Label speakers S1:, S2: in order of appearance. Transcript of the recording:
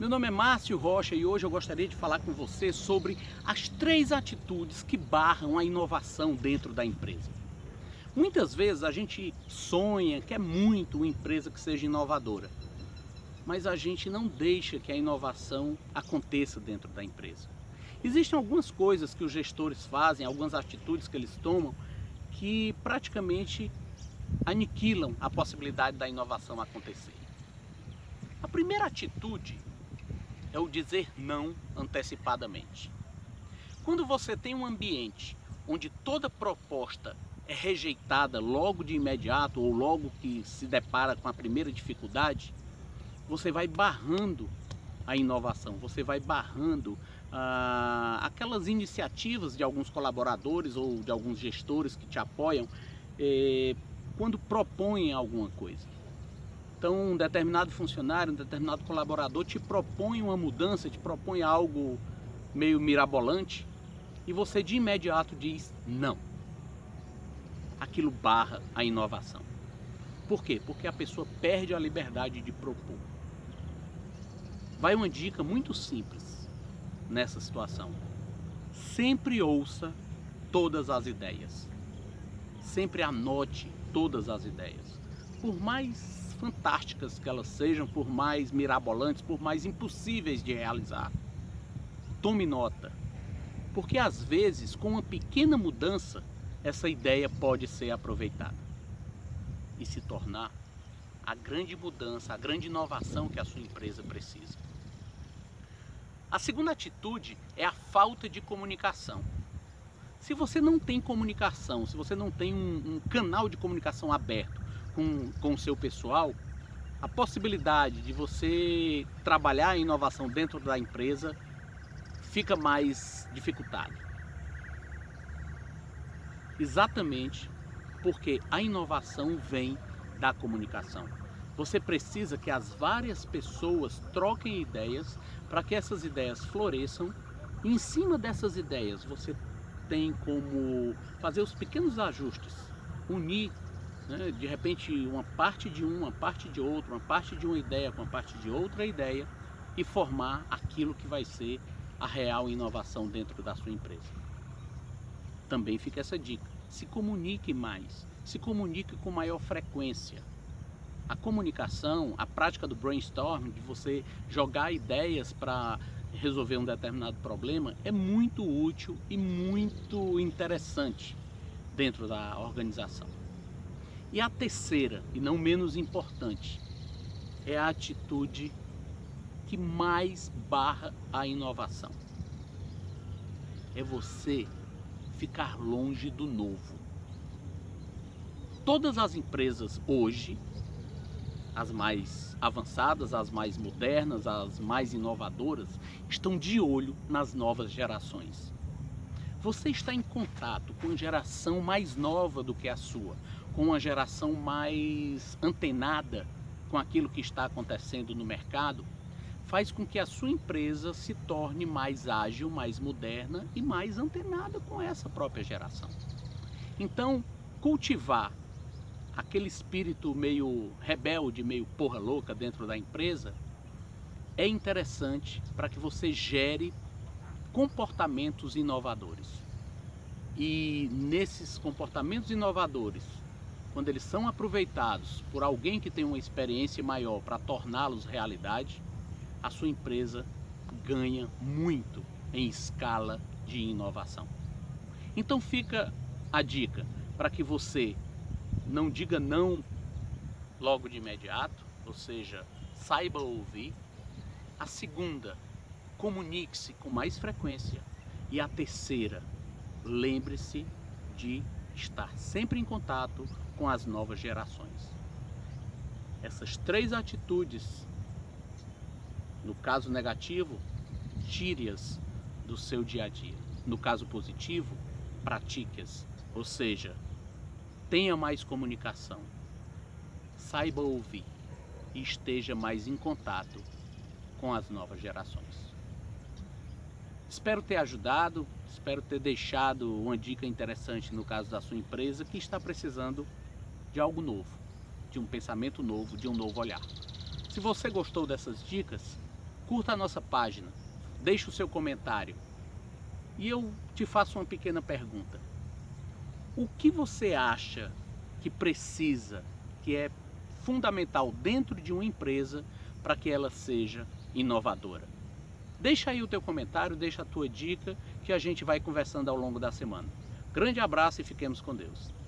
S1: Meu nome é Márcio Rocha e hoje eu gostaria de falar com você sobre as três atitudes que barram a inovação dentro da empresa. Muitas vezes a gente sonha, quer muito uma empresa que seja inovadora, mas a gente não deixa que a inovação aconteça dentro da empresa. Existem algumas coisas que os gestores fazem, algumas atitudes que eles tomam, que praticamente aniquilam a possibilidade da inovação acontecer. A primeira atitude é o dizer não antecipadamente. Quando você tem um ambiente onde toda proposta é rejeitada logo de imediato ou logo que se depara com a primeira dificuldade, você vai barrando a inovação, você vai barrando ah, aquelas iniciativas de alguns colaboradores ou de alguns gestores que te apoiam eh, quando propõem alguma coisa. Então, um determinado funcionário, um determinado colaborador te propõe uma mudança, te propõe algo meio mirabolante e você de imediato diz não. Aquilo barra a inovação. Por quê? Porque a pessoa perde a liberdade de propor. Vai uma dica muito simples nessa situação. Sempre ouça todas as ideias. Sempre anote todas as ideias. Por mais fantásticas que elas sejam, por mais mirabolantes, por mais impossíveis de realizar. Tome nota, porque às vezes, com uma pequena mudança, essa ideia pode ser aproveitada e se tornar a grande mudança, a grande inovação que a sua empresa precisa. A segunda atitude é a falta de comunicação. Se você não tem comunicação, se você não tem um, um canal de comunicação aberto, com, o seu pessoal, a possibilidade de você trabalhar a inovação dentro da empresa fica mais dificultada. Exatamente porque a inovação vem da comunicação. Você precisa que as várias pessoas troquem ideias para que essas ideias floresçam. E em cima dessas ideias você tem como fazer os pequenos ajustes, unir né? de repente uma parte de uma, parte de outra, uma parte de uma ideia com a parte de outra ideia e formar aquilo que vai ser a real inovação dentro da sua empresa. Também fica essa dica: se comunique mais, se comunique com maior frequência. A comunicação, a prática do brainstorming, de você jogar ideias para resolver um determinado problema, é muito útil e muito interessante dentro da organização. E a terceira, e não menos importante, é a atitude que mais barra a inovação. É você ficar longe do novo. Todas as empresas hoje, as mais avançadas, as mais modernas, as mais inovadoras, estão de olho nas novas gerações. Você está em contato com geração mais nova do que a sua, com uma geração mais antenada com aquilo que está acontecendo no mercado, faz com que a sua empresa se torne mais ágil, mais moderna e mais antenada com essa própria geração. Então, cultivar aquele espírito meio rebelde, meio porra louca dentro da empresa é interessante para que você gere comportamentos inovadores. E nesses comportamentos inovadores, quando eles são aproveitados por alguém que tem uma experiência maior para torná-los realidade, a sua empresa ganha muito em escala de inovação. Então fica a dica para que você não diga não logo de imediato, ou seja, saiba ouvir. A segunda, comunique-se com mais frequência. E a terceira, lembre-se de estar sempre em contato com as novas gerações. Essas três atitudes, no caso negativo, tire-as do seu dia a dia. No caso positivo, pratique-as. Ou seja, tenha mais comunicação, saiba ouvir e esteja mais em contato com as novas gerações. Espero ter ajudado, espero ter deixado uma dica interessante no caso da sua empresa que está precisando de algo novo, de um pensamento novo, de um novo olhar. Se você gostou dessas dicas, curta a nossa página, deixe o seu comentário. E eu te faço uma pequena pergunta. O que você acha que precisa, que é fundamental dentro de uma empresa para que ela seja inovadora? Deixa aí o teu comentário, deixa a tua dica que a gente vai conversando ao longo da semana. Grande abraço e fiquemos com Deus.